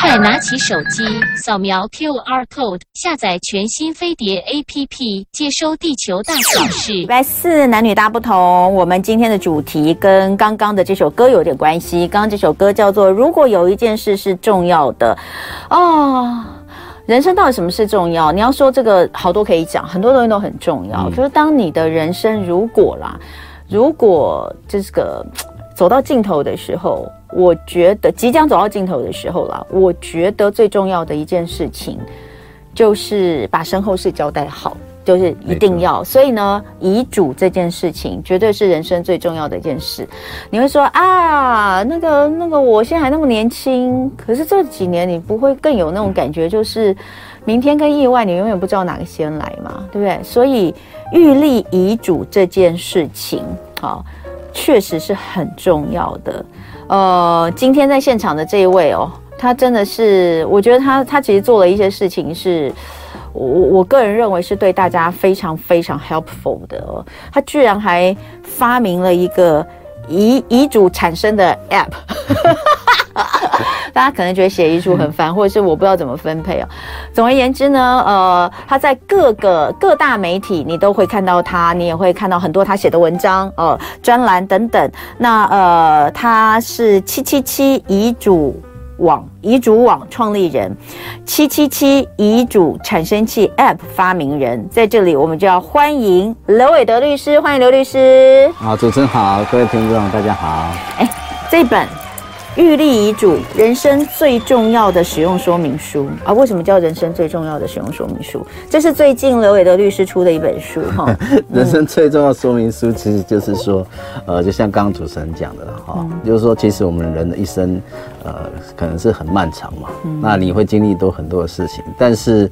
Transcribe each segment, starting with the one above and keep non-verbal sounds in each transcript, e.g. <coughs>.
快拿起手机，扫描 QR code，下载全新飞碟 APP，接收地球大小事。礼拜四男女大不同，我们今天的主题跟刚刚的这首歌有点关系。刚刚这首歌叫做《如果有一件事是重要的》哦。人生到底什么是重要？你要说这个好多可以讲，很多东西都很重要。嗯、就是当你的人生如果啦，如果这个走到尽头的时候，我觉得即将走到尽头的时候了，我觉得最重要的一件事情就是把身后事交代好。就是一定要，所以呢，遗嘱这件事情绝对是人生最重要的一件事。你会说啊，那个那个，我现在还那么年轻，可是这几年你不会更有那种感觉，就是明天跟意外，你永远不知道哪个先来嘛，对不对？所以预立遗嘱这件事情，好，确实是很重要的。呃，今天在现场的这一位哦，他真的是，我觉得他他其实做了一些事情是。我我个人认为是对大家非常非常 helpful 的哦，他居然还发明了一个遗遗嘱产生的 app，大家可能觉得写遗嘱很烦，或者是我不知道怎么分配哦。总而言之呢，呃，他在各个各大媒体你都会看到他，你也会看到很多他写的文章哦、专栏等等。那呃，他是七七七遗嘱。网遗嘱网创立人，七七七遗嘱产生器 App 发明人，在这里我们就要欢迎刘伟德律师，欢迎刘律师。好，主持人好，各位听众大家好。哎，这本。预立遗嘱，人生最重要的使用说明书啊！为什么叫人生最重要的使用说明书？这是最近刘伟德律师出的一本书哈。<laughs> 人生最重要的说明书，其实就是说，呃，就像刚刚主持人讲的了哈，嗯、就是说，其实我们人的一生，呃，可能是很漫长嘛，嗯、那你会经历多很多的事情，但是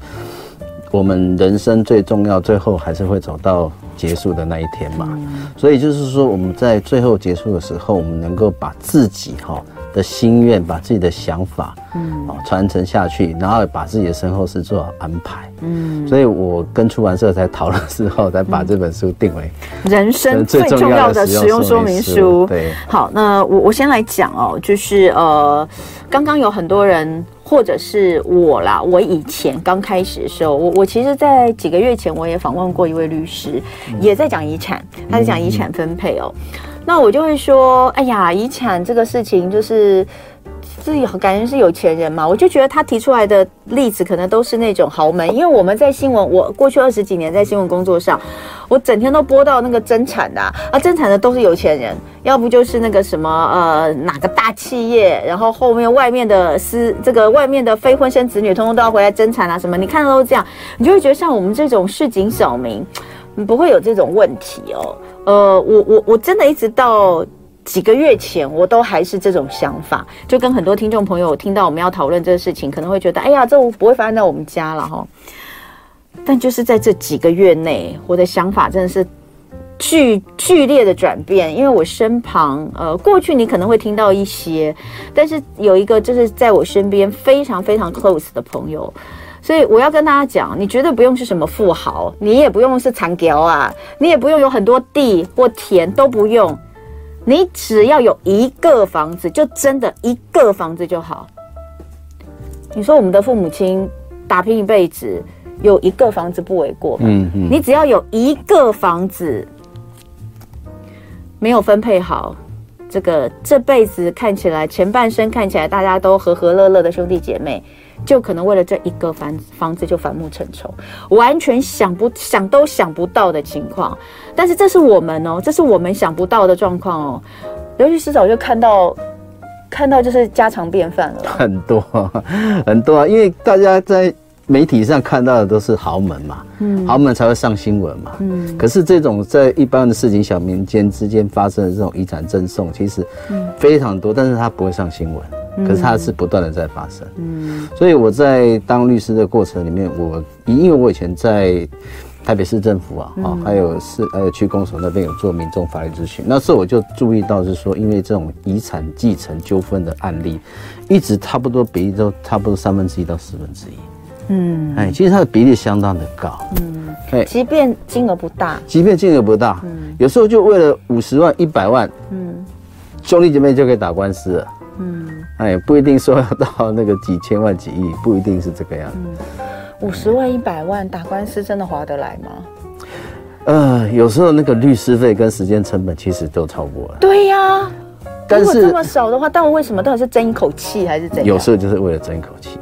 我们人生最重要，最后还是会走到结束的那一天嘛。嗯、所以就是说，我们在最后结束的时候，我们能够把自己哈。的心愿，把自己的想法，嗯，传承下去，然后把自己的身后事做好安排，嗯，所以我跟出版社在讨论之后，才把这本书定为人生最重要的使用说明书。对，好，那我我先来讲哦，就是呃，刚刚有很多人，或者是我啦，我以前刚开始的时候，我我其实，在几个月前，我也访问过一位律师，也在讲遗产，他在讲遗产分配哦。那我就会说，哎呀，遗产这个事情就是自己感觉是有钱人嘛，我就觉得他提出来的例子可能都是那种豪门，因为我们在新闻，我过去二十几年在新闻工作上，我整天都播到那个争产的啊，啊 <laughs> 争产的都是有钱人，要不就是那个什么呃哪个大企业，然后后面外面的私这个外面的非婚生子女，通通都要回来争产啊什么，你看到都这样，你就会觉得像我们这种市井小民，不会有这种问题哦。呃，我我我真的一直到几个月前，我都还是这种想法，就跟很多听众朋友听到我们要讨论这个事情，可能会觉得，哎呀，这不会发生在我们家了哈。但就是在这几个月内，我的想法真的是剧剧烈的转变，因为我身旁，呃，过去你可能会听到一些，但是有一个就是在我身边非常非常 close 的朋友。所以我要跟大家讲，你绝对不用是什么富豪，你也不用是长条啊，你也不用有很多地或田，都不用，你只要有一个房子，就真的一个房子就好。你说我们的父母亲打拼一辈子，有一个房子不为过吧？嗯嗯。你只要有一个房子，没有分配好，这个这辈子看起来前半生看起来大家都和和乐乐的兄弟姐妹。就可能为了这一个房房子就反目成仇，完全想不想都想不到的情况。但是这是我们哦，这是我们想不到的状况哦。刘律师早就看到，看到就是家常便饭了。很多很多啊，因为大家在媒体上看到的都是豪门嘛，嗯，豪门才会上新闻嘛，嗯。可是这种在一般的市井小民间之间发生的这种遗产赠送，其实非常多，但是它不会上新闻。可是它是不断的在发生，嗯，所以我在当律师的过程里面，我因为我以前在台北市政府啊，啊，还有市还有区公所那边有做民众法律咨询，那时候我就注意到是说，因为这种遗产继承纠纷的案例，一直差不多比例都差不多三分之一到四分之一，嗯，哎，其实它的比例相当的高，嗯，哎，即便金额不大，即便金额不大，嗯，有时候就为了五十万、一百万，嗯，兄弟姐妹就可以打官司了，嗯。哎，不一定说要到那个几千万、几亿，不一定是这个样子。五十万、一百万打官司真的划得来吗？呃，有时候那个律师费跟时间成本其实都超过了。对呀、啊，但是如果这么少的话，但我为什么到底是争一口气还是怎样？有时候就是为了争一口气。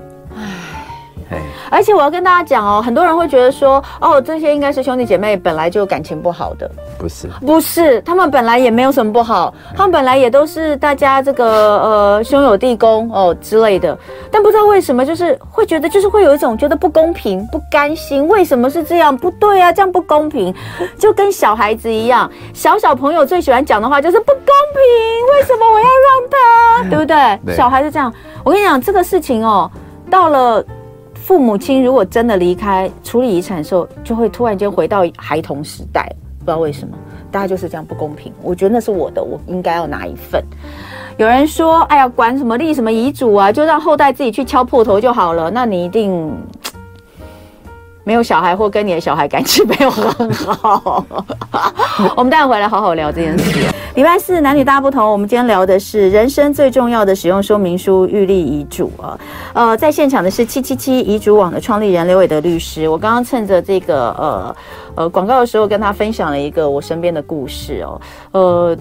而且我要跟大家讲哦，很多人会觉得说，哦，这些应该是兄弟姐妹本来就感情不好的，不是？不是，他们本来也没有什么不好，他们本来也都是大家这个呃兄友弟恭哦之类的，但不知道为什么就是会觉得就是会有一种觉得不公平、不甘心，为什么是这样？不对啊，这样不公平，就跟小孩子一样，小小朋友最喜欢讲的话就是不公平，为什么我要让他？对不对？对小孩子这样，我跟你讲这个事情哦，到了。父母亲如果真的离开处理遗产的时候，就会突然间回到孩童时代，不知道为什么，大家就是这样不公平。我觉得那是我的，我应该要拿一份。有人说：“哎呀，管什么立什么遗嘱啊，就让后代自己去敲破头就好了。”那你一定。没有小孩或跟你的小孩感情没有很好，<laughs> 我们待会回来好好聊这件事。礼拜四男女大不同，我们今天聊的是人生最重要的使用说明书——预立遗嘱啊。呃，在现场的是七七七遗嘱网的创立人刘伟德律师。我刚刚趁着这个呃呃广告的时候，跟他分享了一个我身边的故事哦。呃，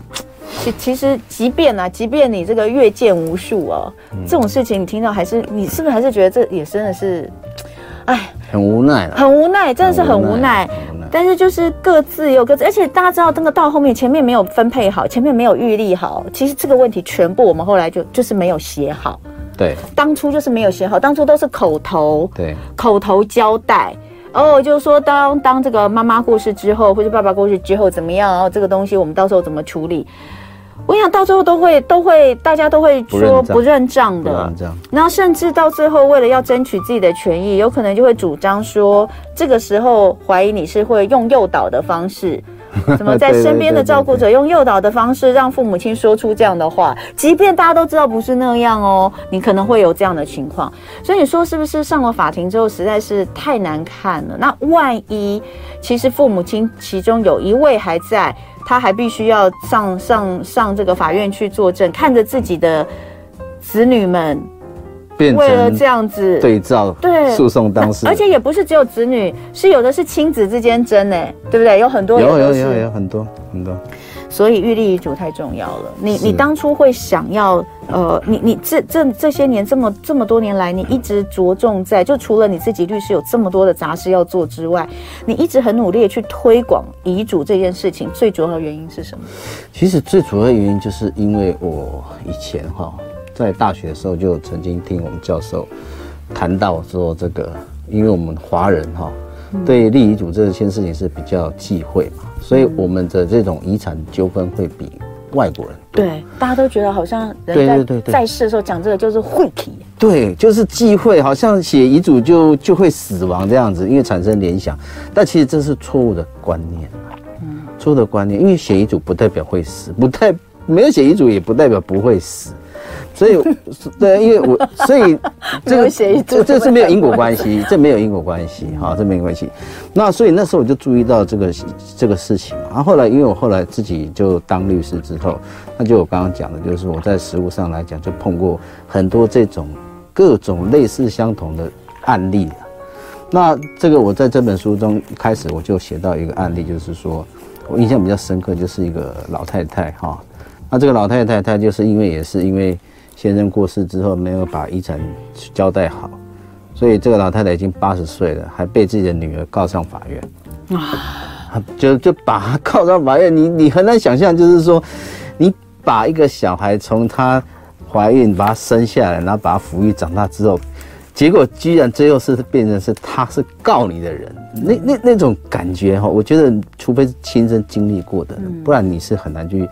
其其实即便啊，即便你这个阅见无数哦，这种事情你听到还是你是不是还是觉得这也真的是？哎，很无奈了，很无奈，真的是很无奈。但是就是各自有各自，而且大家知道，那个到后面前面没有分配好，前面没有预立好，其实这个问题全部我们后来就就是没有写好。对，当初就是没有写好，当初都是口头，对，口头交代。哦，就是说当当这个妈妈过世之后，或者爸爸过世之后怎么样，然后这个东西我们到时候怎么处理？我想到最后都会都会大家都会说不认账的，然后甚至到最后为了要争取自己的权益，有可能就会主张说，这个时候怀疑你是会用诱导的方式，<laughs> 怎么在身边的照顾者用诱导的方式让父母亲说出这样的话，即便大家都知道不是那样哦，你可能会有这样的情况。所以你说是不是上了法庭之后实在是太难看了？那万一其实父母亲其中有一位还在。他还必须要上上上这个法院去作证，看着自己的子女们，为了这样子对照对诉讼当事人，而且也不是只有子女，是有的是亲子之间争呢，对不对？有很多有有有有很多很多。所以预立遗嘱太重要了。你你当初会想要呃，你你这这这些年这么这么多年来，你一直着重在就除了你自己律师有这么多的杂事要做之外，你一直很努力的去推广遗嘱这件事情，最主要的原因是什么？其实最主要的原因就是因为我以前哈在大学的时候就曾经听我们教授谈到说这个，因为我们华人哈。对立遗嘱这件事情是比较忌讳嘛，所以我们的这种遗产纠纷会比外国人多。对，大家都觉得好像人在在世的时候讲这个就是晦气。对，就是忌讳，好像写遗嘱就就会死亡这样子，因为产生联想。但其实这是错误的观念，嗯，错误的观念，因为写遗嘱不代表会死，不代没有写遗嘱也不代表不会死。所以，<laughs> 对，因为我所以这个这这是没有因果关系，<laughs> 这没有因果关系，好，这没有关系。那所以那时候我就注意到这个这个事情嘛。然后后来，因为我后来自己就当律师之后，那就我刚刚讲的，就是我在实务上来讲，就碰过很多这种各种类似相同的案例。那这个我在这本书中开始我就写到一个案例，就是说我印象比较深刻，就是一个老太太哈。那这个老太太她就是因为也是因为。先生过世之后，没有把遗产交代好，所以这个老太太已经八十岁了，还被自己的女儿告上法院。啊，就就把她告上法院，你你很难想象，就是说，你把一个小孩从她怀孕把她生下来，然后把她抚育长大之后，结果居然最后是变成是她是告你的人，那那那种感觉哈，我觉得除非是亲身经历过的，不然你是很难去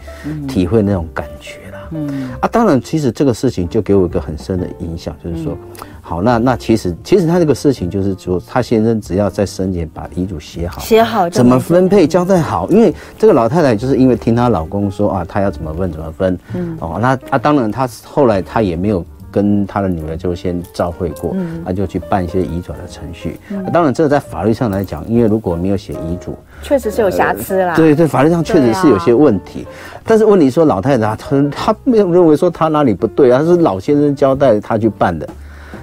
体会那种感觉。嗯。啊，当然，其实这个事情就给我一个很深的影响，就是说，好，那那其实其实他这个事情就是说，他先生只要在生前把遗嘱写好，写好怎么分配交代好，因为这个老太太就是因为听她老公说啊，她要怎么分怎么分，嗯，哦，那啊，当然她后来她也没有跟他的女儿就先照会过，嗯，他就去办一些移转的程序。嗯、当然，这个在法律上来讲，因为如果没有写遗嘱，确实是有瑕疵啦。呃、对对，法律上确实是有些问题。啊、但是问题说，老太太她她没有认为说她哪里不对啊，她是老先生交代她去办的。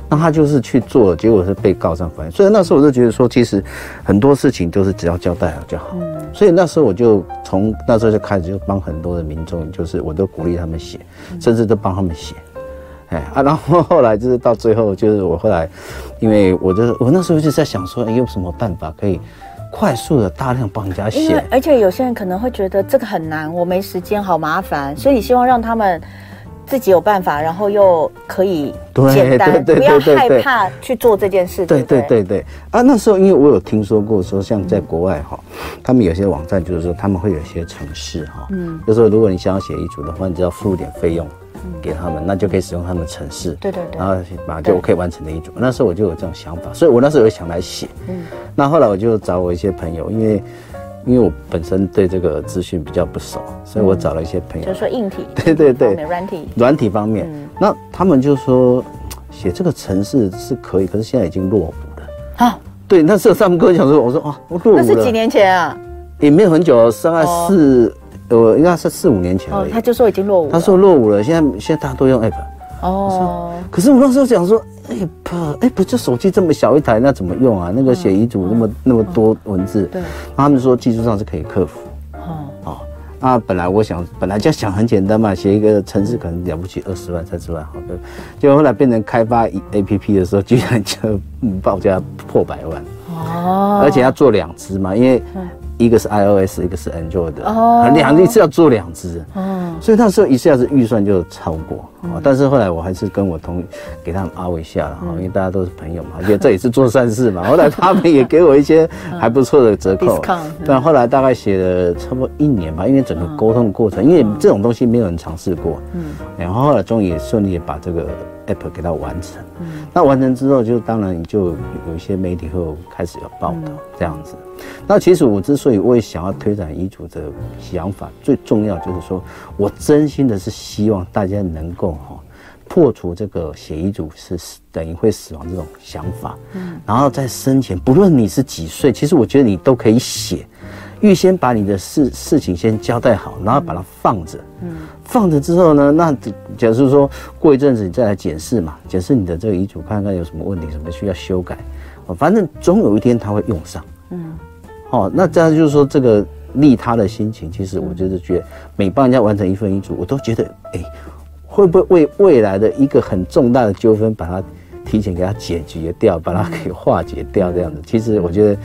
那她就是去做，结果是被告上法院。所以那时候我就觉得说，其实很多事情都是只要交代好就好。嗯。所以那时候我就从那时候就开始就帮很多的民众，就是我都鼓励他们写，甚至都帮他们写。哎啊，然后后来就是到最后，就是我后来，因为我就我那时候就在想说，哎，有什么办法可以快速的大量帮人家写？而且有些人可能会觉得这个很难，我没时间，好麻烦，所以你希望让他们。自己有办法，然后又可以简单，不要害怕去做这件事。对对对对啊！那时候因为我有听说过，说像在国外哈，他们有些网站就是说他们会有一些程式哈，嗯，就是说如果你想要写遗嘱的话，你只要付一点费用给他们，那就可以使用他们的城市。对对对，然后马上就可以完成的一种。那时候我就有这种想法，所以我那时候有想来写。嗯，那后来我就找我一些朋友，因为。因为我本身对这个资讯比较不熟，所以我找了一些朋友，就是说硬体，<laughs> 对对对，软体，软体方面，嗯、那他们就说写这个城市是可以，可是现在已经落伍了啊。对，那时候他们跟我讲说，我说啊，我落伍了。那是几年前啊？也没有很久，大概四，呃、哦，应该是四五年前他就说已经落伍了。他说落伍了，现在现在大家都用 app。哦。可是我那时候讲说。，app，，哎不，就手机这么小一台，那怎么用啊？那个写遗嘱那么、嗯、那么多文字，对，他们说技术上是可以克服。哦，哦，那本来我想，本来就想很简单嘛，写一个程式可能了不起二十万三十万，好的，结果后来变成开发 APP 的时候，居然就报价破百万。哦，而且要做两支嘛，因为。一个是 iOS，一个是 Android 两个一次要做两只，哦，所以那时候一下子预算就超过，嗯，但是后来我还是跟我同给他们凹一下了哈，嗯，因为大家都是朋友嘛，而且这也是做善事嘛。后来他们也给我一些 <laughs> 还不错的折扣，但后来大概写了差不多一年吧，因为整个沟通的过程，因为这种东西没有人尝试过，嗯，然后后来终于也顺利把这个。App 给它完成，嗯，那完成之后，就当然你就有一些媒体会开始有报道这样子。那其实我之所以我也想要推展遗嘱的想法，最重要就是说我真心的是希望大家能够哈破除这个写遗嘱是等于会死亡这种想法，嗯，然后在生前不论你是几岁，其实我觉得你都可以写。预先把你的事事情先交代好，然后把它放着。嗯，放着之后呢，那假如说过一阵子你再来检视嘛，检视你的这个遗嘱，看看有什么问题，什么需要修改。哦，反正总有一天他会用上。嗯，哦，那这样就是说这个利他的心情，其实我就是觉得每帮人家完成一份遗嘱，我都觉得，哎，会不会为未来的一个很重大的纠纷把它。提前给它解决掉，把它给化解掉，这样子，其实我觉得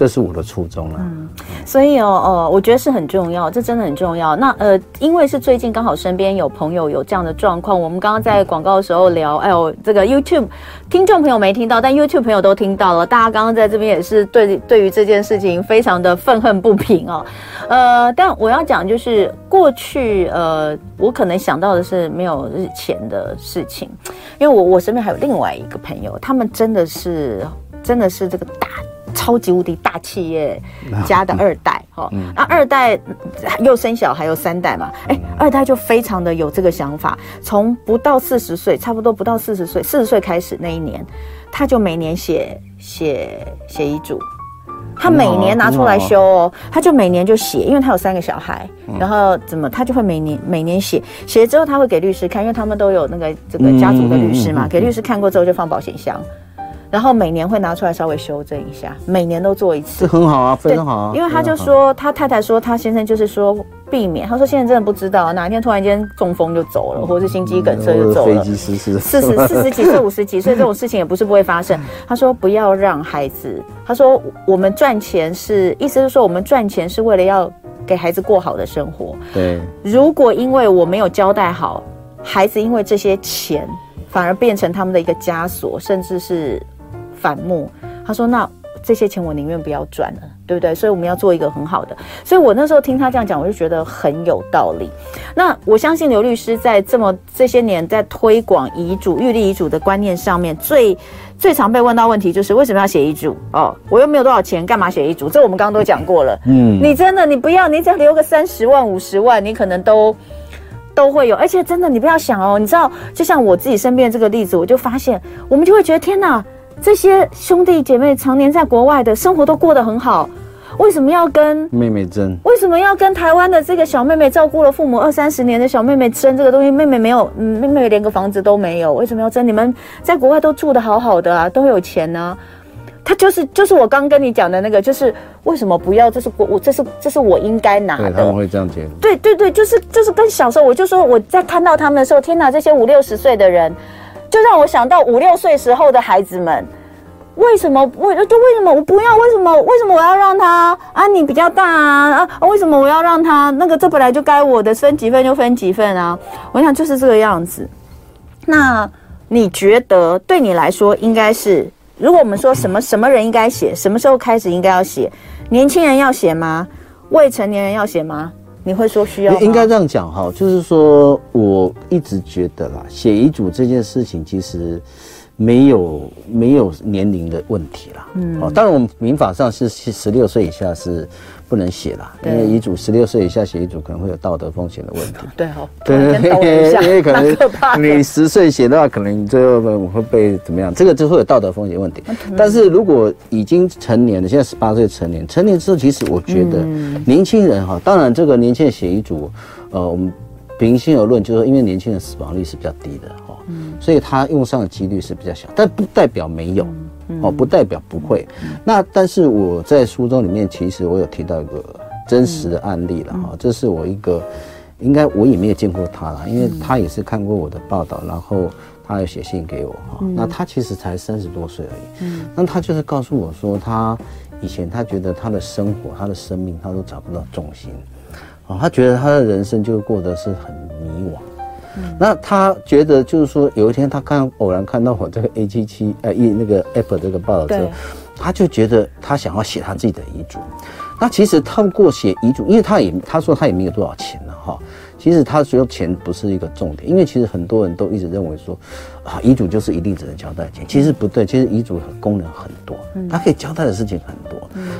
这是我的初衷了。嗯，所以哦哦，我觉得是很重要，这真的很重要。那呃，因为是最近刚好身边有朋友有这样的状况，我们刚刚在广告的时候聊，哎呦，这个 YouTube 听众朋友没听到，但 YouTube 朋友都听到了。大家刚刚在这边也是对对于这件事情非常的愤恨不平哦。呃，但我要讲就是过去呃，我可能想到的是没有日前的事情，因为我我身边还有另外一个朋友，他们真的是真的是这个大超级无敌大企业家的二代哈，那二代又生小孩又三代嘛，哎，二代就非常的有这个想法，从不到四十岁，差不多不到四十岁，四十岁开始那一年，他就每年写写写遗嘱。他每年拿出来修哦，他就每年就写，因为他有三个小孩，然后怎么他就会每年每年写，写了之后他会给律师看，因为他们都有那个这个家族的律师嘛，给律师看过之后就放保险箱，然后每年会拿出来稍微修正一下，每年都做一次，这很好啊，非常好啊，因为他就说他太太说他先生就是说。避免，他说现在真的不知道哪一天突然间中风就走了，或者是心肌梗塞就走了。飞机失事，四十四十几岁、五十几岁 <laughs> 这种事情也不是不会发生。他说不要让孩子，他说我们赚钱是，意思是说我们赚钱是为了要给孩子过好的生活。对，如果因为我没有交代好，孩子因为这些钱反而变成他们的一个枷锁，甚至是反目。他说那。这些钱我宁愿不要赚了，对不对？所以我们要做一个很好的。所以我那时候听他这样讲，我就觉得很有道理。那我相信刘律师在这么这些年在推广遗嘱、预立遗嘱的观念上面，最最常被问到问题就是为什么要写遗嘱？哦，我又没有多少钱，干嘛写遗嘱？这我们刚刚都讲过了。嗯，你真的你不要，你只要留个三十万、五十万，你可能都。都会有，而且真的，你不要想哦，你知道，就像我自己身边这个例子，我就发现，我们就会觉得天哪，这些兄弟姐妹常年在国外的生活都过得很好，为什么要跟妹妹争？为什么要跟台湾的这个小妹妹照顾了父母二三十年的小妹妹争这个东西？妹妹没有，嗯，妹妹连个房子都没有，为什么要争？你们在国外都住得好好的啊，都有钱呢、啊。他就是就是我刚跟你讲的那个，就是为什么不要？这是我我这是这是我应该拿的。对，他们会这样解读。对对对，就是就是跟小时候，我就说我在看到他们的时候，天哪，这些五六十岁的人，就让我想到五六岁时候的孩子们，为什么为就为什么我不要？为什么为什么我要让他啊？你比较大啊啊？为什么我要让他那个？这本来就该我的，分几份就分几份啊！我想就是这个样子。那你觉得对你来说应该是？如果我们说什么什么人应该写，什么时候开始应该要写？年轻人要写吗？未成年人要写吗？你会说需要？应该这样讲哈，就是说我一直觉得啦，写遗嘱这件事情其实。没有没有年龄的问题啦，嗯，哦，当然我们民法上是十六岁以下是不能写了，因为遗嘱十六岁以下写遗嘱可能会有道德风险的问题。对哦，对对对，因为可能你十岁写的话，可能最后会被怎么样？这个就会有道德风险问题。但是如果已经成年了，现在十八岁成年，成年之后，其实我觉得年轻人哈，当然这个年轻人写遗嘱，呃，我们平心而论，就是说因为年轻人死亡率是比较低的。所以他用上的几率是比较小，但不代表没有，哦，不代表不会。那但是我在书中里面，其实我有提到一个真实的案例了哈，这是我一个，应该我也没有见过他了，因为他也是看过我的报道，然后他有写信给我哈。那他其实才三十多岁而已，嗯，那他就是告诉我说，他以前他觉得他的生活、他的生命，他都找不到重心，哦，他觉得他的人生就过得是很迷惘。那他觉得就是说，有一天他看偶然看到我这个 A 七七呃一那个 Apple 这个报道之后，他就觉得他想要写他自己的遗嘱。那其实透过写遗嘱，因为他也他说他也没有多少钱了哈。其实他说钱不是一个重点，因为其实很多人都一直认为说。啊，遗嘱就是一定只能交代钱，其实不对，其实遗嘱功能很多，他可以交代的事情很多。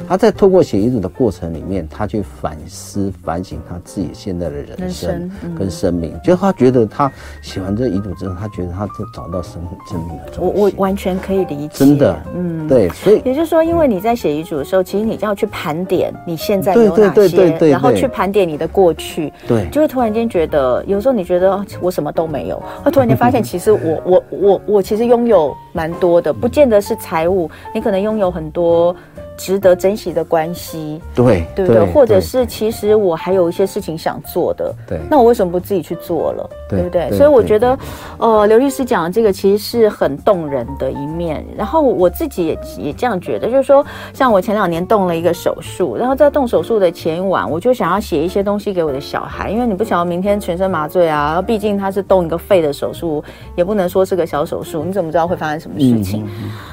他在透过写遗嘱的过程里面，他去反思反省他自己现在的人生跟生命，就他觉得他写完这个遗嘱之后，他觉得他就找到生生命的。我我完全可以理解，真的，嗯，对，所以也就是说，因为你在写遗嘱的时候，其实你就要去盘点你现在有哪些，然后去盘点你的过去，对，就会突然间觉得，有时候你觉得我什么都没有，会突然间发现，<laughs> 其实我。我我我其实拥有蛮多的，不见得是财务，你可能拥有很多。值得珍惜的关系，对对不对？或者是其实我还有一些事情想做的，对，那我为什么不自己去做了？对不对？所以我觉得，呃，刘律师讲的这个其实是很动人的一面。然后我自己也也这样觉得，就是说，像我前两年动了一个手术，然后在动手术的前一晚，我就想要写一些东西给我的小孩，因为你不想要明天全身麻醉啊，毕竟他是动一个肺的手术，也不能说是个小手术，你怎么知道会发生什么事情？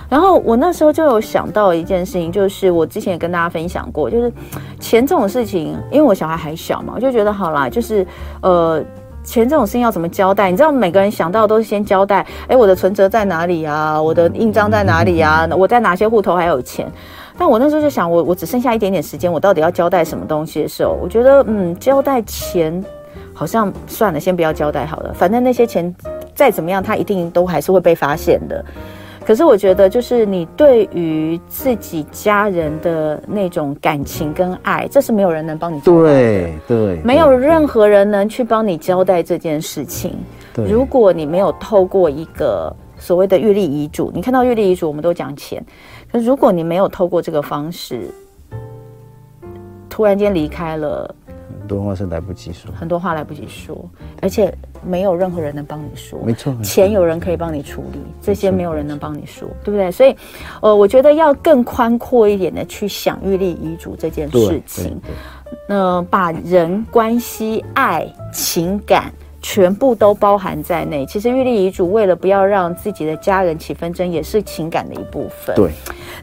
然后我那时候就有想到一件事情，就是。是我之前也跟大家分享过，就是钱这种事情，因为我小孩还小嘛，我就觉得好啦，就是呃，钱这种事情要怎么交代？你知道，每个人想到都是先交代，哎，我的存折在哪里啊？我的印章在哪里啊？我在哪些户头还有钱？但我那时候就想，我我只剩下一点点时间，我到底要交代什么东西的时候，我觉得嗯，交代钱好像算了，先不要交代好了，反正那些钱再怎么样，他一定都还是会被发现的。可是我觉得，就是你对于自己家人的那种感情跟爱，这是没有人能帮你交代的。对对，没有任何人能去帮你交代这件事情。对，如果你没有透过一个所谓的预立遗嘱，你看到预立遗嘱，我们都讲钱。可是如果你没有透过这个方式，突然间离开了。很多话是来不及说，很多话来不及说，而且没有任何人能帮你说。没错，钱有人可以帮你处理，这些没有人能帮你说，对不对？所以，呃，我觉得要更宽阔一点的去想预立遗嘱这件事情，那、呃、把人关系、爱、情感。全部都包含在内。其实预立遗嘱为了不要让自己的家人起纷争，也是情感的一部分。对，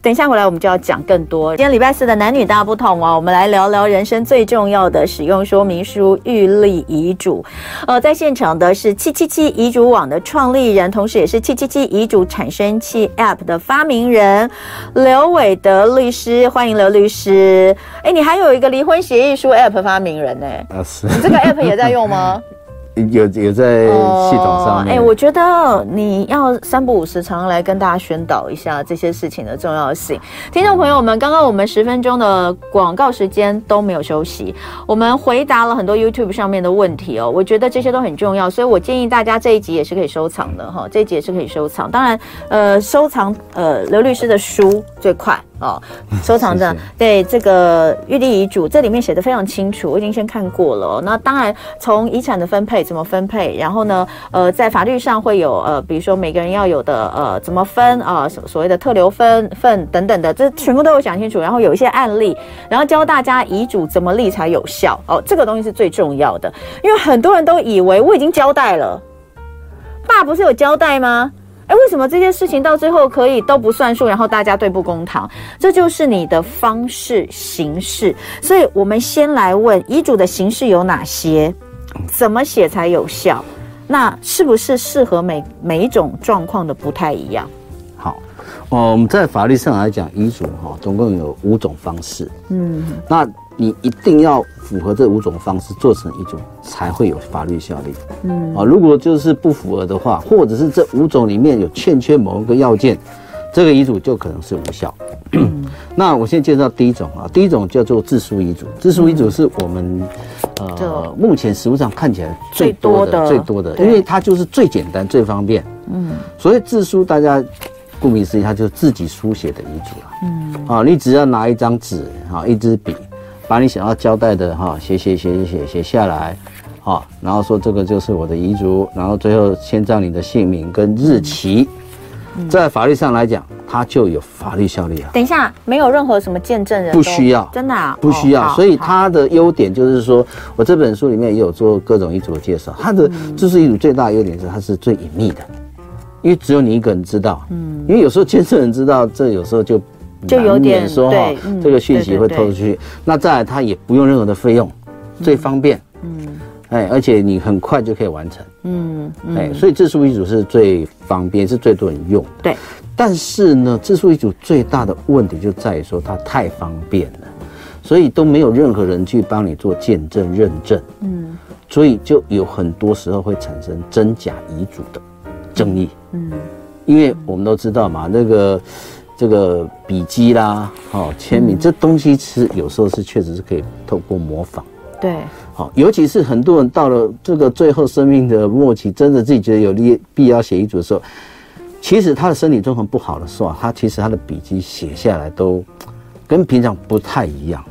等一下回来我们就要讲更多。今天礼拜四的男女大不同哦，我们来聊聊人生最重要的使用说明书——预立遗嘱。呃，在现场的是七七七遗嘱网的创立人，同时也是七七七遗嘱产生器 App 的发明人刘伟德律师，欢迎刘律师。哎，你还有一个离婚协议书 App 发明人呢？啊，是。你这个 App 也在用吗？<laughs> 有有在系统上面。哎、我觉得你要三不五时常常来跟大家宣导一下这些事情的重要性。听众朋友们，刚刚我们十分钟的广告时间都没有休息，我们回答了很多 YouTube 上面的问题哦。我觉得这些都很重要，所以我建议大家这一集也是可以收藏的哈，这一集也是可以收藏。当然，呃，收藏呃刘律师的书最快。哦，收藏着。对这个玉立遗嘱，这里面写的非常清楚，我已经先看过了。那当然，从遗产的分配怎么分配，然后呢，呃，在法律上会有呃，比如说每个人要有的呃怎么分啊，所、呃、所谓的特留分份等等的，这全部都有讲清楚。然后有一些案例，然后教大家遗嘱怎么立才有效。哦，这个东西是最重要的，因为很多人都以为我已经交代了，爸不是有交代吗？哎，为什么这些事情到最后可以都不算数，然后大家对簿公堂？这就是你的方式形式。所以，我们先来问遗嘱的形式有哪些？怎么写才有效？那是不是适合每每一种状况的不太一样？好，哦，我们在法律上来讲，遗嘱哈，总共有五种方式。嗯，那。你一定要符合这五种方式做成遗嘱，才会有法律效力。嗯啊，如果就是不符合的话，或者是这五种里面有欠缺某一个要件，这个遗嘱就可能是无效。嗯、<clears throat> 那我先介绍第一种啊，第一种叫做自书遗嘱。自书遗嘱是我们、嗯、呃目前实务上看起来最多的最多的，多的因为它就是最简单最方便。嗯，所以自书大家顾名思义，它就是自己书写的遗嘱了。嗯啊，你只要拿一张纸啊，一支笔。把你想要交代的哈写写写写写写下来，好，然后说这个就是我的遗嘱，然后最后签上你的姓名跟日期，在法律上来讲，它就有法律效力了。等一下，没有任何什么见证人，不需要，真的啊，不需要。所以它的优点就是说，我这本书里面也有做各种遗嘱的介绍。它的就是遗嘱最大的优点是它是最隐秘的，因为只有你一个人知道。嗯，因为有时候见证人知道，这有时候就。就有点说哈，这个讯息会透出去。那再来，他也不用任何的费用，最方便。嗯，哎，而且你很快就可以完成。嗯，哎，所以自书遗嘱是最方便，是最多人用的。对。但是呢，自书遗嘱最大的问题就在于说它太方便了，所以都没有任何人去帮你做见证认证。嗯。所以就有很多时候会产生真假遗嘱的争议。嗯。因为我们都知道嘛，那个。这个笔记啦，哦，签名、嗯、这东西其实有时候是确实是可以透过模仿，对，好，尤其是很多人到了这个最后生命的末期，真的自己觉得有利必要写遗嘱的时候，其实他的身体状况不好的时候，他其实他的笔记写下来都跟平常不太一样，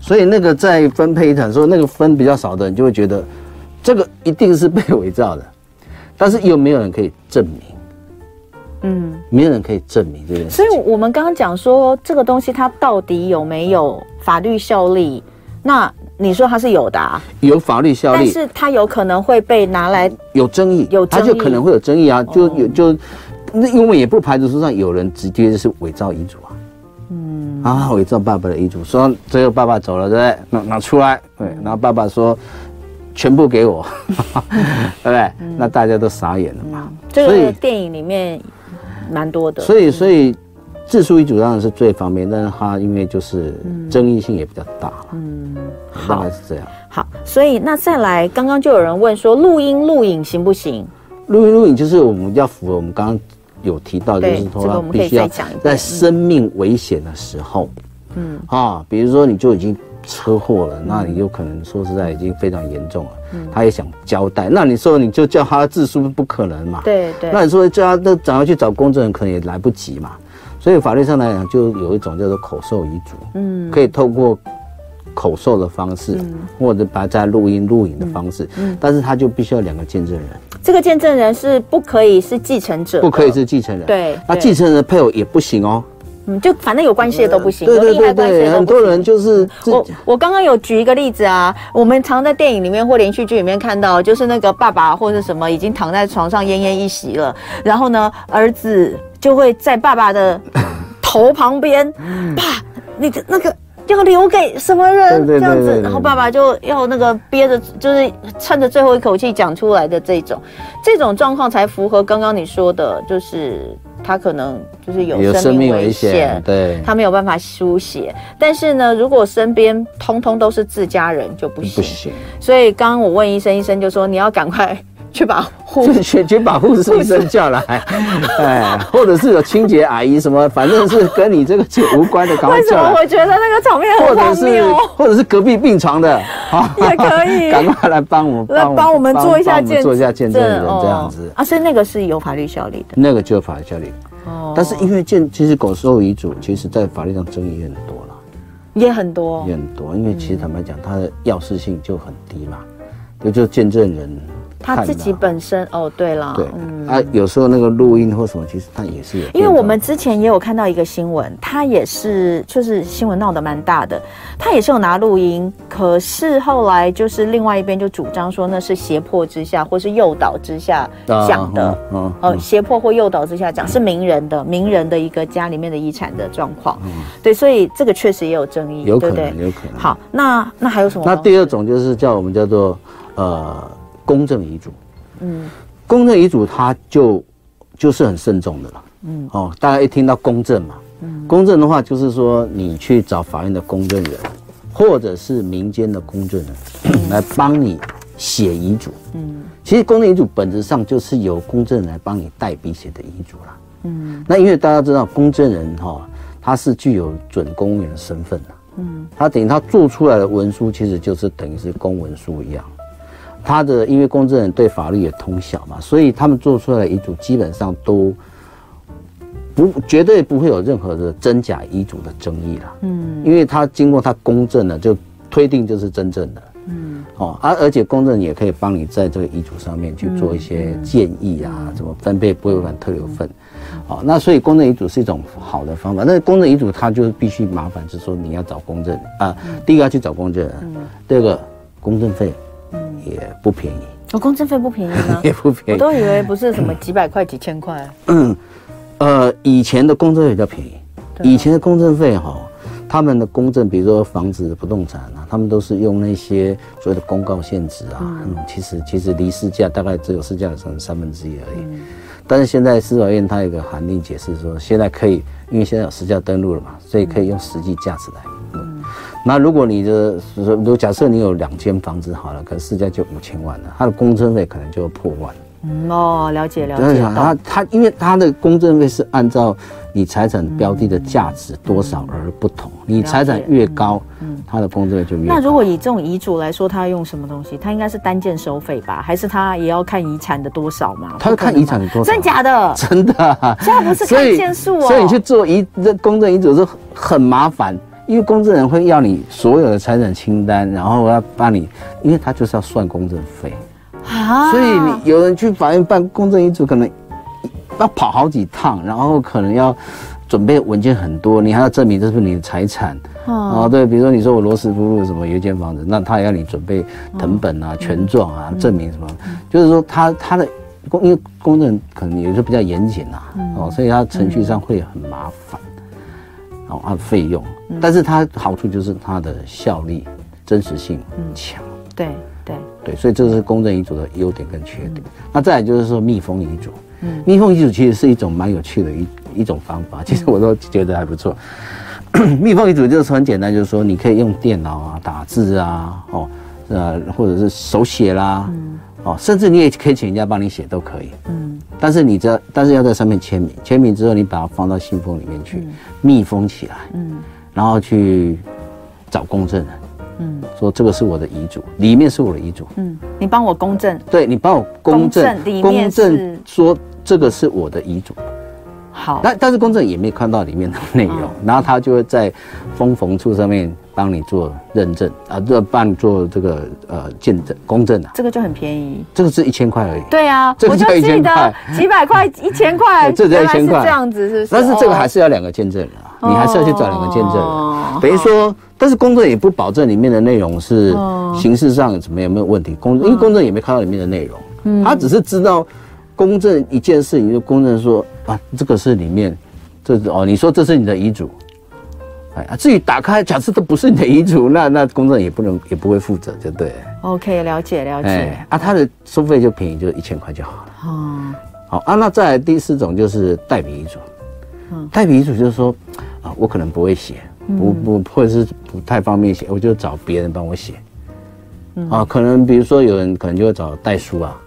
所以那个在分配遗产时候，那个分比较少的人就会觉得这个一定是被伪造的，但是又没有人可以证明。嗯，没有人可以证明这件事。所以，我们刚刚讲说这个东西它到底有没有法律效力？那你说它是有的啊，有法律效力，但是它有可能会被拿来有争议，有争议，它就可能会有争议啊，就有就那因为也不排除说上有人直接就是伪造遗嘱啊，嗯啊，伪造爸爸的遗嘱，说最后爸爸走了，对不对？拿拿出来，对，然后爸爸说全部给我，<laughs> 对不对？那大家都傻眼了嘛。这个电影里面。蛮多的，所以所以自书遗嘱当然是最方便，但是它因为就是争议性也比较大，嗯，大概是这样。好，所以那再来，刚刚就有人问说，录音录影行不行？录音录影就是我们要符合我们刚刚有提到，就是说必须要在生命危险的时候，嗯啊，比如说你就已经。车祸了，那你有可能说实在已经非常严重了。嗯，他也想交代，那你说你就叫他自书，不可能嘛？对对。那你说叫他都找他去找公证人，可能也来不及嘛。所以法律上来讲，就有一种叫做口授遗嘱，嗯，可以透过口授的方式，嗯、或者把它在录音录影的方式，嗯，但是他就必须要两个见证人。这个见证人是不可以是继承者，不可以是继承人。对，那继承人的配偶也不行哦。嗯，就反正有关系的都不行，对对对对，很多人就是我我刚刚有举一个例子啊，我们常在电影里面或连续剧里面看到，就是那个爸爸或者什么已经躺在床上奄奄一息了，然后呢，儿子就会在爸爸的 <coughs> 头旁边，爸，你的那个要留给什么人？这样子，然后爸爸就要那个憋着，就是趁着最后一口气讲出来的这种，这种状况才符合刚刚你说的，就是。他可能就是有生命危险，对，他没有办法输血。但是呢，如果身边通通都是自家人就不行，不行。所以刚刚我问医生，医生就说你要赶快。去把护去去把护士医生叫来，哎，或者是有清洁阿姨什么，反正是跟你这个无关的，赶快叫来。为什么我觉得那个场面很荒谬？或者是隔壁病床的，也可以，<laughs> 赶快来帮我们，来帮我们做一下见，做一下见证人这样子啊。所以那个是有法律效力的，那个就有法律效力。哦，但是因为见其实狗兽遗嘱，其实在法律上争议也很多了，也很多，也很多。因为其实坦白讲，它的要事性就很低嘛，就就见证人。他自己本身哦，对了，对，嗯，啊，有时候那个录音或什么，其实他也是有。因为我们之前也有看到一个新闻，他也是，就是新闻闹得蛮大的，他也是有拿录音，可是后来就是另外一边就主张说那是胁迫之下或是诱导之下讲的，哦、嗯，呃、嗯，胁迫或诱导之下讲是名人的名人的一个家里面的遗产的状况，嗯，对，所以这个确实也有争议，有可能，对对有可能。好，那那还有什么？那第二种就是叫我们叫做呃。公证遗嘱，嗯，公证遗嘱它就就是很慎重的了，嗯，哦，大家一听到公证嘛，嗯，公证的话就是说你去找法院的公证人，或者是民间的公证人、嗯、来帮你写遗嘱，嗯，其实公证遗嘱本质上就是由公证人来帮你代笔写的遗嘱啦，嗯，那因为大家知道公证人哈、哦，他是具有准公务员的身份的，嗯，他等于他做出来的文书其实就是等于是公文书一样。他的因为公证人对法律也通晓嘛，所以他们做出来的遗嘱基本上都不绝对不会有任何的真假遗嘱的争议啦。嗯，因为他经过他公证了，就推定就是真正的。嗯，哦，而而且公证人也可以帮你在这个遗嘱上面去做一些建议啊，怎么分配不会违反特留份。好，那所以公证遗嘱是一种好的方法。那公证遗嘱它就是必须麻烦，就是说你要找公证啊，第一个要去找公证人，第二个公证费。也不便宜，哦，公证费不便宜吗？<laughs> 也不便宜，我都以为不是什么几百块、几千块。嗯，呃，以前的公证费比较便宜，以前的公证费哈，他们的公证，比如说房子、不动产啊，他们都是用那些所谓的公告限值啊，嗯，其实其实离市价大概只有市价的成三分之一而已。嗯，但是现在司法院它有个函令解释说，现在可以，因为现在有实价登录了嘛，所以可以用实际价值来。那如果你的，如果假设你有两间房子好了，可能市价就五千万了，它的公证费可能就要破万。嗯哦，了解了解。他他因为他的公证费是按照你财产标的的价值多少而不同，你财产越高，嗯，他的公证费就越高。那如果以这种遗嘱来说，他用什么东西？他应该是单件收费吧？还是他也要看遗产的多少吗？他是看遗产的多少？真假的？真的。现在不是看件数哦。所以你去做遗这公证遗嘱是很麻烦。因为公证人会要你所有的财产清单，然后要帮你，因为他就是要算公证费。啊，所以你有人去法院办公证遗嘱，可能要跑好几趟，然后可能要准备文件很多，你还要证明这是你的财产。哦。对，比如说你说我罗斯福路什么有一间房子，那他也要你准备藤本啊、权状啊，证明什么，就是说他他的公因为公证可能也是比较严谨啊，哦，所以他程序上会很麻烦。哦，按费用，但是它好处就是它的效力、真实性强。对对对，所以这是公证遗嘱的优点跟缺点。那再来就是说密封遗嘱，嗯，密封遗嘱其实是一种蛮有趣的一一种方法，其实我都觉得还不错。<clears throat> 密封遗嘱就是很简单，就是说你可以用电脑啊打字啊，哦，呃，或者是手写啦。嗯哦，甚至你也可以请人家帮你写都可以。嗯，但是你这，但是要在上面签名，签名之后你把它放到信封里面去，嗯、密封起来。嗯，然后去找公证人。嗯，说这个是我的遗嘱，里面是我的遗嘱。嗯，你帮我公证。对，你帮我公证，公证说这个是我的遗嘱。好，那但是公证也没有看到里面的内容，哦、然后他就会在封缝处上面帮你做认证啊，就帮你做这个呃见证公证啊，这个就很便宜，这个是一千块而已。对啊，这个就一千块，几百块一千块，<laughs> 这才一千块，这样子是不是？但是这个还是要两个见证人啊，哦、你还是要去找两个见证人，哦、等于说，但是公证也不保证里面的内容是形式上怎么有没有问题，公因为公证也没看到里面的内容，嗯，他只是知道。公证一件事情，就公证说啊，这个是里面，这是哦，你说这是你的遗嘱，哎啊，至于打开，假设这不是你的遗嘱，那那公证也不能也不会负责，就对。OK，了解了解。啊，他的收费就便宜，就一千块就好了。哦，好啊，那再来第四种就是代笔遗嘱。嗯，代笔遗嘱就是说啊，我可能不会写，不不或者是不太方便写，我就找别人帮我写。嗯，啊，可能比如说有人可能就会找代书啊。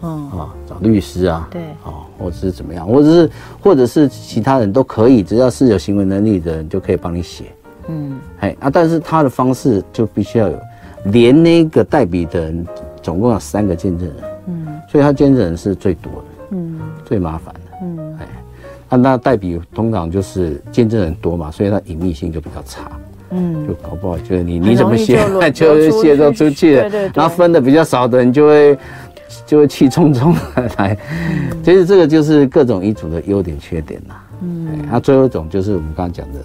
嗯啊，找律师啊，对，啊，或者是怎么样，或者是或者是其他人都可以，只要是有行为能力的人就可以帮你写。嗯，哎啊，但是他的方式就必须要有，连那个代笔的人总共有三个见证人。嗯，所以他见证人是最多的，嗯，最麻烦的。啊，那代笔通常就是见证人多嘛，所以它隐秘性就比较差。嗯，就搞不好就是你你怎么写，<laughs> 就泄露出去了。对对对，然后分的比较少的人就会。就会气冲冲的来，<laughs> 其实这个就是各种遗嘱的优点缺点啦。嗯，那最后一种就是我们刚刚讲的，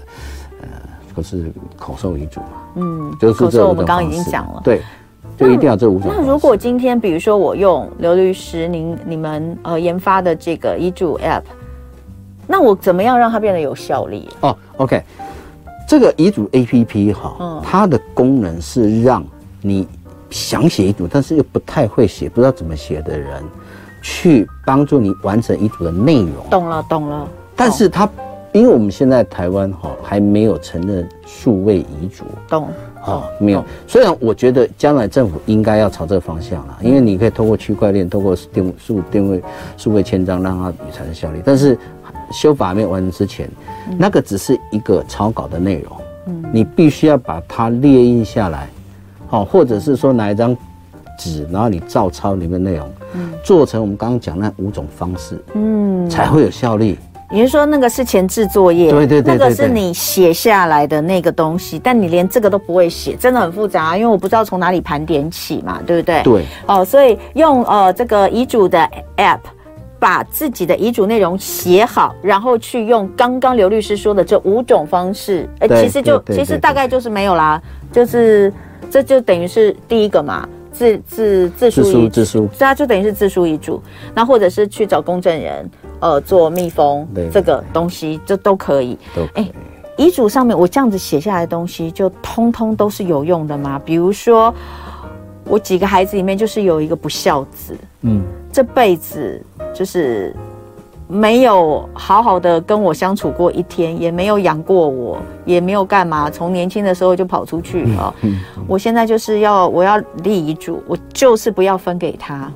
呃，就是口授遗嘱嘛。嗯，就是这我们刚刚已经讲了。对，就一定要这五种。那如果今天比如说我用刘律师您你们呃研发的这个遗嘱 App，那我怎么样让它变得有效力？哦，OK，这个遗嘱 APP 哈，嗯，它的功能是让你。想写遗嘱，但是又不太会写，不知道怎么写的人，去帮助你完成遗嘱的内容。懂了，懂了。但是他，因为我们现在台湾哈还没有承认数位遗嘱。懂。啊，没有。虽然我觉得将来政府应该要朝这个方向了，因为你可以透过区块链，透过定数定位数位签章，让它产生效力。但是修法没有完成之前，那个只是一个草稿的内容。嗯。你必须要把它列印下来。好，或者是说拿一张纸，然后你照抄里面内容，嗯，做成我们刚刚讲那五种方式，嗯，才会有效力。也就是说，那个是前置作业，对对对，那个是你写下来的那个东西，但你连这个都不会写，真的很复杂啊，因为我不知道从哪里盘点起嘛，对不对？对。哦，所以用呃这个遗嘱的 App，把自己的遗嘱内容写好，然后去用刚刚刘律师说的这五种方式，哎，其实就其实大概就是没有啦，就是。这就等于是第一个嘛，自自自书遗自书，这就等于是自书遗嘱，那或者是去找公证人，呃，做密封，这个东西这都可以。哎，遗嘱上面我这样子写下来的东西，就通通都是有用的吗？比如说，我几个孩子里面就是有一个不孝子，嗯，这辈子就是。没有好好的跟我相处过一天，也没有养过我，也没有干嘛。从年轻的时候就跑出去啊！嗯嗯、我现在就是要我要立遗嘱，我就是不要分给他，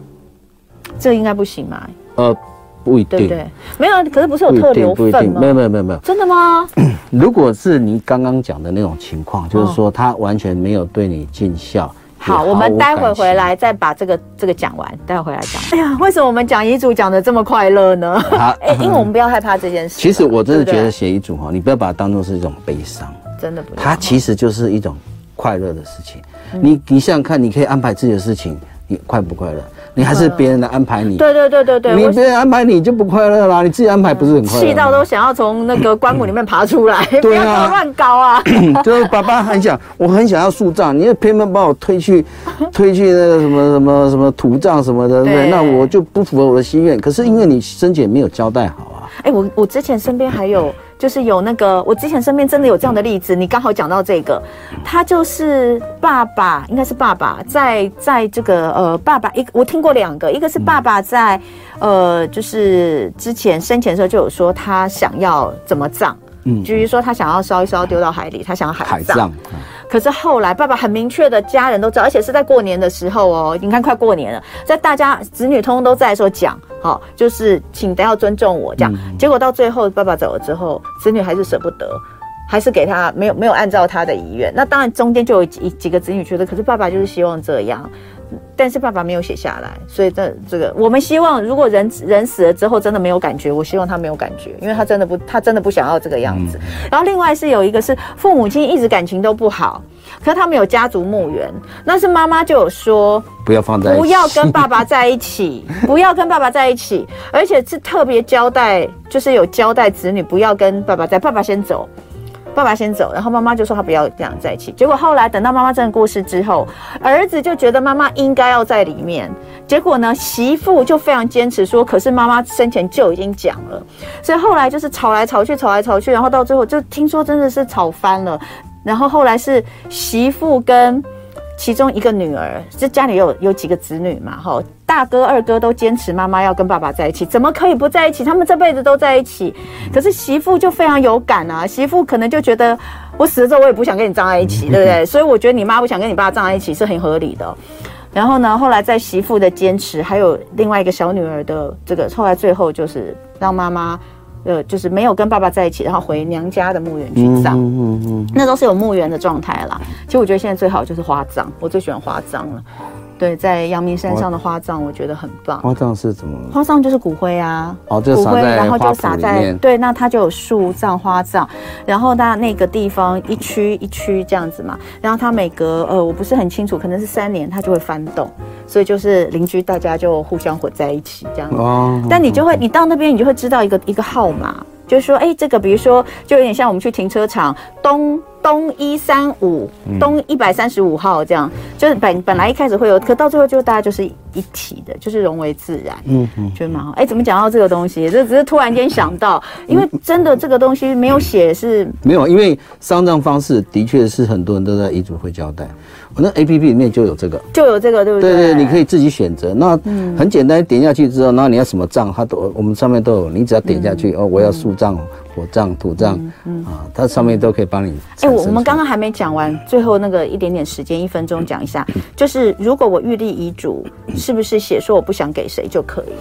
这应该不行嘛？呃，不一定，对，对，没有，可是不是有特留份吗？没有没有没有没有，真的吗？<coughs> 如果是你刚刚讲的那种情况，就是说他完全没有对你尽孝。好，我们待会回来再把这个这个讲完，待会回来讲。哎呀，<laughs> 为什么我们讲遗嘱讲的这么快乐呢？好，<laughs> 哎，因为我们不要害怕这件事。其实我真的觉得写遗嘱哈，你不要把它当做是一种悲伤，真的不。它其实就是一种快乐的事情。你你想想看，你可以安排自己的事情，你快不快乐？你还是别人来安排你？对对对对对，你别人安排你就不快乐啦，你自己安排不是很快乐？气到都想要从那个棺木里面爬出来，<laughs> 不要乱搞啊！<laughs> 就是爸爸很想，我很想要树葬，你又偏偏把我推去 <laughs> 推去那个什么什么什么土葬什么的，对，那我就不符合我的心愿。可是因为你生前没有交代好啊。哎，我我之前身边还有。就是有那个，我之前身边真的有这样的例子。你刚好讲到这个，他就是爸爸，应该是爸爸在在这个呃，爸爸一我听过两个，一个是爸爸在呃，就是之前生前的时候就有说他想要怎么葬，嗯，就是说他想要烧一烧丢到海里，他想要海葬。海葬可是后来，爸爸很明确的，家人都知道，而且是在过年的时候哦。你看，快过年了，在大家子女通通都在的时候讲，好，就是请都要尊重我这样。结果到最后，爸爸走了之后，子女还是舍不得，还是给他没有没有按照他的遗愿。那当然中间就有几几个子女觉得，可是爸爸就是希望这样。但是爸爸没有写下来，所以这这个我们希望，如果人人死了之后真的没有感觉，我希望他没有感觉，因为他真的不，他真的不想要这个样子。嗯、然后另外是有一个是父母亲一直感情都不好，可是他们有家族墓园，那是妈妈就有说不要放在一起，不要跟爸爸在一起，<laughs> 不要跟爸爸在一起，而且是特别交代，就是有交代子女不要跟爸爸在，爸爸先走。爸爸先走，然后妈妈就说他不要这样在一起。结果后来等到妈妈真的过世之后，儿子就觉得妈妈应该要在里面。结果呢，媳妇就非常坚持说，可是妈妈生前就已经讲了。所以后来就是吵来吵去，吵来吵去，然后到最后就听说真的是吵翻了。然后后来是媳妇跟其中一个女儿，这家里有有几个子女嘛，哈。大哥、二哥都坚持妈妈要跟爸爸在一起，怎么可以不在一起？他们这辈子都在一起。可是媳妇就非常有感啊，媳妇可能就觉得我死了之后，我也不想跟你葬在一起，对不对？所以我觉得你妈不想跟你爸葬在一起是很合理的。然后呢，后来在媳妇的坚持，还有另外一个小女儿的这个，后来最后就是让妈妈。呃，就是没有跟爸爸在一起，然后回娘家的墓园去葬，嗯嗯嗯，那都是有墓园的状态啦。其实我觉得现在最好就是花葬，我最喜欢花葬了。对，在阳明山上的花葬，我觉得很棒。花葬是怎么？花葬就是骨灰啊，哦，就撒在然后就撒在对，那它就有树葬、花葬，然后它那个地方一区一区这样子嘛，然后它每隔呃，我不是很清楚，可能是三年它就会翻动，所以就是邻居大家就互相混在一起这样子。哦，但你就会，你到那边你就会知道一个一个号码，就是说，哎，这个比如说就有点像我们去停车场东。东一三五，东一百三十五号，这样、嗯、就是本本来一开始会有，可到最后就大家就是一体的，就是融为自然，嗯嗯，觉得蛮好。哎，怎么讲到这个东西？这只是突然间想到，因为真的这个东西没有写是、嗯、没有，因为丧葬方式的确是很多人都在遗嘱会交代。那 A P P 里面就有这个，就有这个，对不对？对对，你可以自己选择。那很简单，点下去之后，那你要什么账，它都我们上面都有。你只要点下去，哦，我要树账、火账、土账，嗯啊，它上面都可以帮你。哎，我我们刚刚还没讲完，最后那个一点点时间，一分钟讲一下，<laughs> 就是如果我预立遗嘱，是不是写说我不想给谁就可以？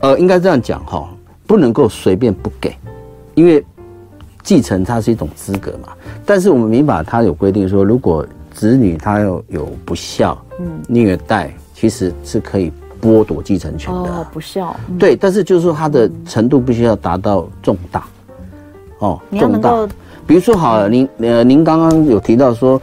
呃，应该这样讲哈，不能够随便不给，因为继承它是一种资格嘛。但是我们民法它有规定说，如果子女他有有不孝、嗯、虐待，其实是可以剥夺继承权的。哦，不孝。嗯、对，但是就是说他的程度必须要达到重大。哦，重大。比如说好了，您呃，您刚刚有提到说，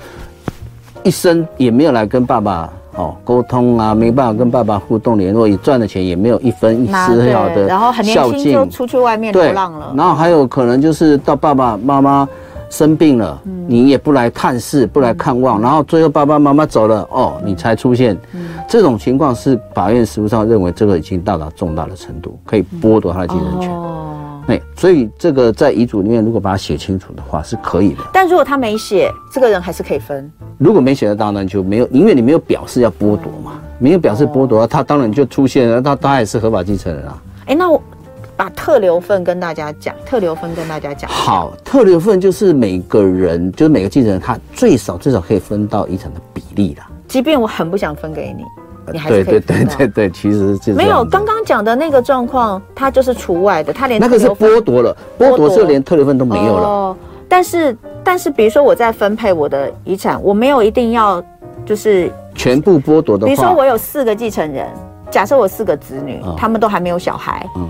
一生也没有来跟爸爸哦沟通啊，没办法跟爸爸互动联络，也赚的钱也没有一分一丝一毫的孝敬，然后很年轻就出去外面流浪了。然后还有可能就是到爸爸妈妈。生病了，你也不来探视，不来看望，然后最后爸爸妈妈走了，哦，你才出现，这种情况是法院实务上认为这个已经到达重大的程度，可以剥夺他的继承权。哦，对，所以这个在遗嘱里面如果把它写清楚的话是可以的。但如果他没写，这个人还是可以分。如果没写的，当然就没有，因为你没有表示要剥夺嘛，没有表示剥夺，他当然就出现了，他他也是合法继承人啊。哎，那我。把特留份跟大家讲，特留份跟大家讲。好，特留份就是每个人，就是每个继承人，他最少最少可以分到遗产的比例啦。即便我很不想分给你，你还是可以。对对对对对，其实是没有刚刚讲的那个状况，他就是除外的，他连那个是剥夺了，剥夺是连特留份都没有了。哦，但是但是，比如说我在分配我的遗产，我没有一定要就是全部剥夺的话。比如说我有四个继承人，假设我四个子女，他们都还没有小孩。嗯。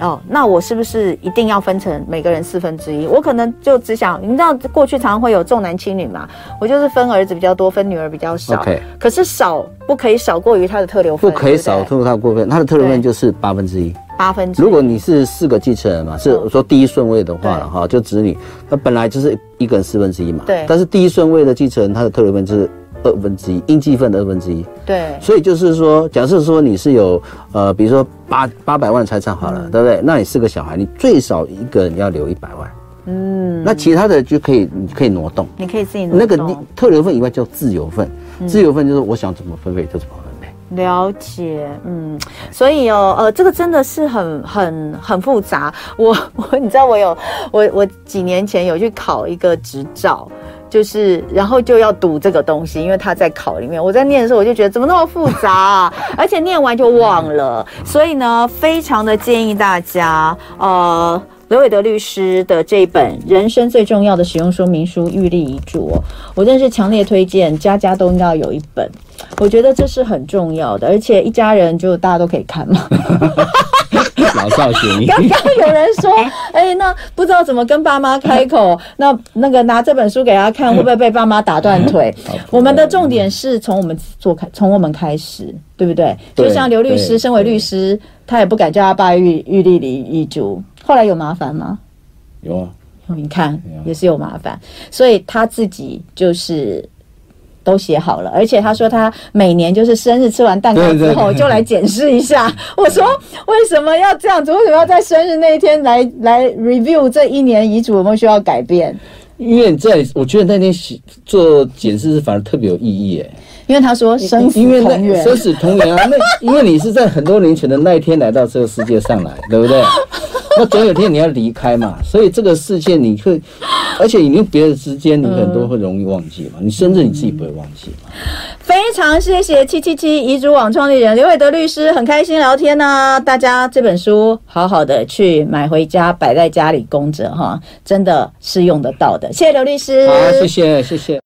哦，那我是不是一定要分成每个人四分之一？我可能就只想，你知道过去常常会有重男轻女嘛，我就是分儿子比较多，分女儿比较少。OK，可是少不可以少过于他的特留份，不可以少过他过分，他的特留份就是八分之一。八分之一。如果你是四个继承人嘛，是说第一顺位的话了哈，就子女，那本来就是一个人四分之一嘛。对。但是第一顺位的继承人，他的特留份就是。二分之一，应继份的二分之一。对，所以就是说，假设说你是有呃，比如说八八百万财产好了，嗯、对不对？那你四个小孩，你最少一个人要留一百万。嗯，那其他的就可以，你可以挪动，你可以自己挪动。那个特留份以外叫自由份，嗯、自由份就是我想怎么分配就怎么分配。了解，嗯，所以哦，呃，这个真的是很很很复杂。我我你知道我有我我几年前有去考一个执照。就是，然后就要读这个东西，因为他在考里面。我在念的时候，我就觉得怎么那么复杂啊，<laughs> 而且念完就忘了。所以呢，非常的建议大家，呃，刘伟德律师的这本《人生最重要的使用说明书：预立遗嘱》，我真是强烈推荐，家家都应该有一本。我觉得这是很重要的，而且一家人就大家都可以看嘛。<laughs> 老少咸宜。刚刚有人说，哎、那不知道怎么跟爸妈开口，那那个拿这本书给他看，会不会被爸妈打断腿？我们的重点是从我们做开，从我们开始，对不对？就像刘律师，身为律师，他也不敢叫他爸预预立遗嘱，后来有麻烦吗？有啊，你看也是有麻烦，所以他自己就是。都写好了，而且他说他每年就是生日吃完蛋糕之后就来检视一下。<laughs> 我说为什么要这样子？为什么要在生日那一天来来 review 这一年遗嘱有没有需要改变？因为在我觉得那天做检视是反而特别有意义诶。因为他说生死同源，生死同源啊。那因为你是在很多年前的那一天来到这个世界上来，对不对？<laughs> 那总有一天你要离开嘛，所以这个世界你会，而且你用别的时间，你很多会容易忘记嘛。你甚至你自己不会忘记嘛。非常谢谢七七七遗嘱网创立人刘伟德律师，很开心聊天呢、啊。大家这本书好好的去买回家，摆在家里供着哈，真的是用得到的。谢谢刘律师，好，谢谢谢谢。